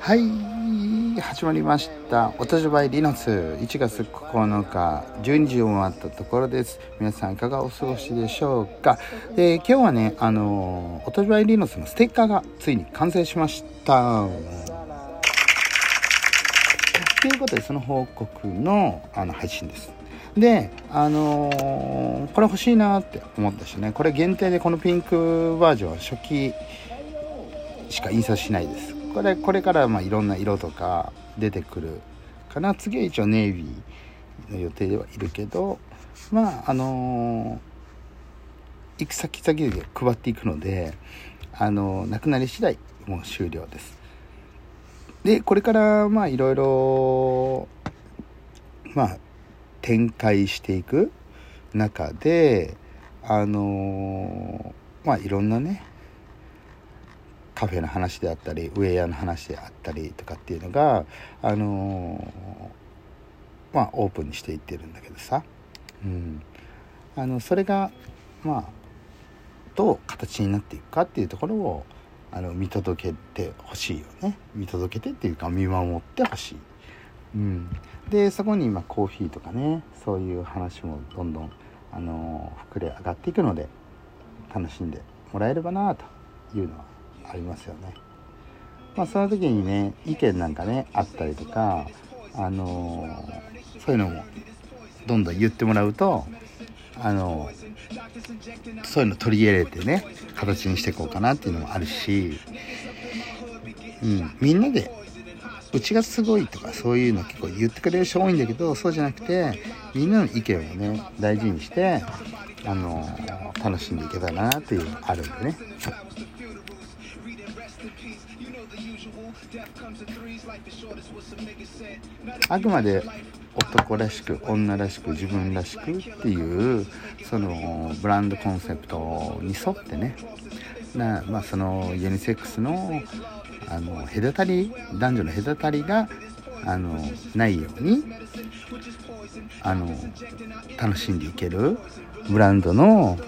はい始まりました「おとじばいリノス」1月9日12時を回ったところです。皆さんいかがお過ごしでしょうか、え、今日はねあのおとじばいリノスのステッカーがついに完成しました。ということでその報告のあの配信です。であのー、これ欲しいなって思ったしね。これ限定でこのピンクバージョン初期しか印刷しないです。これこれからまあいろんな色とか出てくるかな。次は一応ネイビーの予定ではいるけどまああのー、行く先々で配っていくのであのー、なくなり次第もう終了です。でこれからまあいろいろまあ展開していく中であのー、まあいろんなねカフェの話であったりウェアの話であったりとかっていうのがあのー、まあオープンにしていってるんだけどさ、うん、あのそれがまあどう形になっていくかっていうところをあの見届けてほしいよね。見届けてっていうか見守ってほしい、うん、でそこに今コーヒーとかねそういう話もどんどんあの膨れ上がっていくので楽しんでもらえればなというのはありますよね。まあ、その時にね意見なんかねあったりとか、あのー、そういうのもどんどん言ってもらうと、あのー、そういうの取り入れてね形にしていこうかなっていうのもあるし、うん、みんなでうちがすごいとかそういうの結構言ってくれる人多いんだけどそうじゃなくてみんなの意見をね大事にしてあの、楽しんでいけたらなっていうのがあるんでね。あくまで男らしく女らしく自分らしくっていうそのブランドコンセプトに沿ってね。な、まあ、そのユニセックスのあの隔たり男女の隔たりがあのないようにあの楽しんでいけるブランドの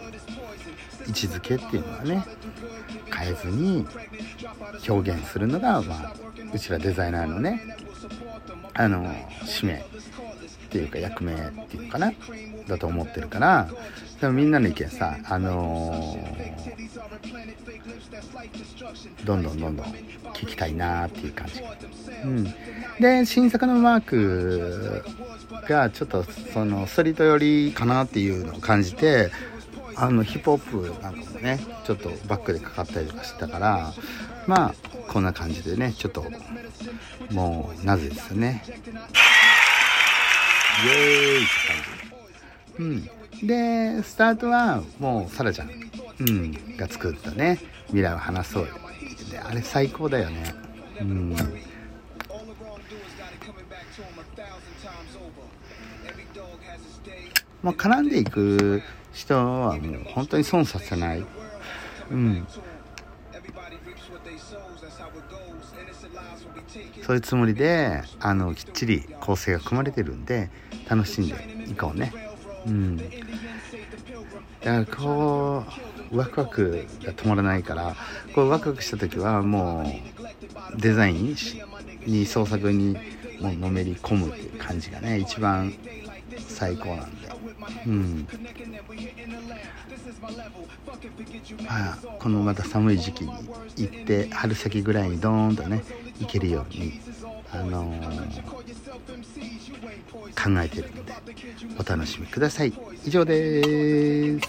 位置づけっていうのはね変えずに表現するのが、まあ、うちらデザイナーのねあの使命っていうか役目っていうかなだと思ってるからでもみんなの意見さあのー、どんどんどんどん聞きたいなっていう感じ、うん、で新作のマークがちょっとそのストリート寄りかなっていうのを感じてあのヒップホップなんかもねちょっとバックでかかったりとかしてたからまあこんな感じでねちょっともうなぜですよね。イエーイって感じ。うん。でスタートはもうサラちゃん、うん、が作ったね未来を話そうよであれ最高だよね。うん。まあ、絡んでいく人はもう本当に損させない。うん。そういうつもりで、あの、きっちり構成が組まれてるんで、楽しんでいこうね。うん。だからこう、ワクワクが止まらないから、こうワクワクした時はもう、デザインに創作にもうのめり込むっていう感じがね、一番最高なんで。うん。まあ、このまた寒い時期に行って春先ぐらいにドーンとね行けるように、あのー、考えてるのでお楽しみください以上です